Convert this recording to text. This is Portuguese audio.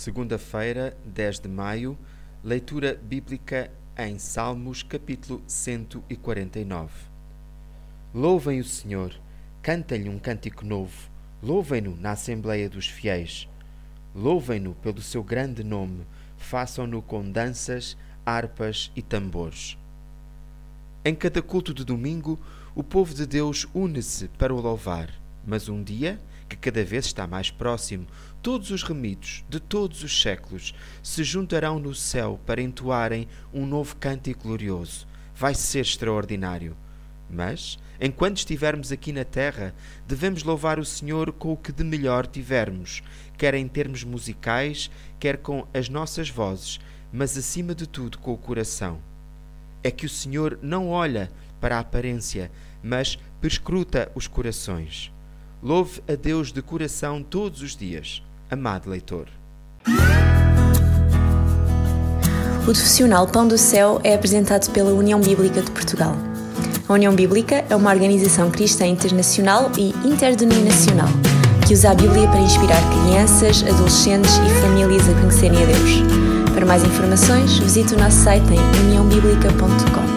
Segunda-feira, 10 de maio, leitura bíblica em Salmos, capítulo 149. Louvem o Senhor, cantem-lhe um cântico novo, louvem-no na Assembleia dos Fiéis. Louvem-no pelo seu grande nome, façam-no com danças, harpas e tambores. Em cada culto de domingo, o povo de Deus une-se para o louvar, mas um dia que cada vez está mais próximo, todos os remidos de todos os séculos se juntarão no céu para entoarem um novo cântico glorioso. Vai ser extraordinário. Mas, enquanto estivermos aqui na terra, devemos louvar o Senhor com o que de melhor tivermos, quer em termos musicais, quer com as nossas vozes, mas acima de tudo com o coração. É que o Senhor não olha para a aparência, mas perscruta os corações. Louve a Deus de coração todos os dias. Amado leitor. O profissional Pão do Céu é apresentado pela União Bíblica de Portugal. A União Bíblica é uma organização cristã internacional e interdenominacional que usa a Bíblia para inspirar crianças, adolescentes e famílias a conhecerem a Deus. Para mais informações, visite o nosso site em uniãobíblica.com.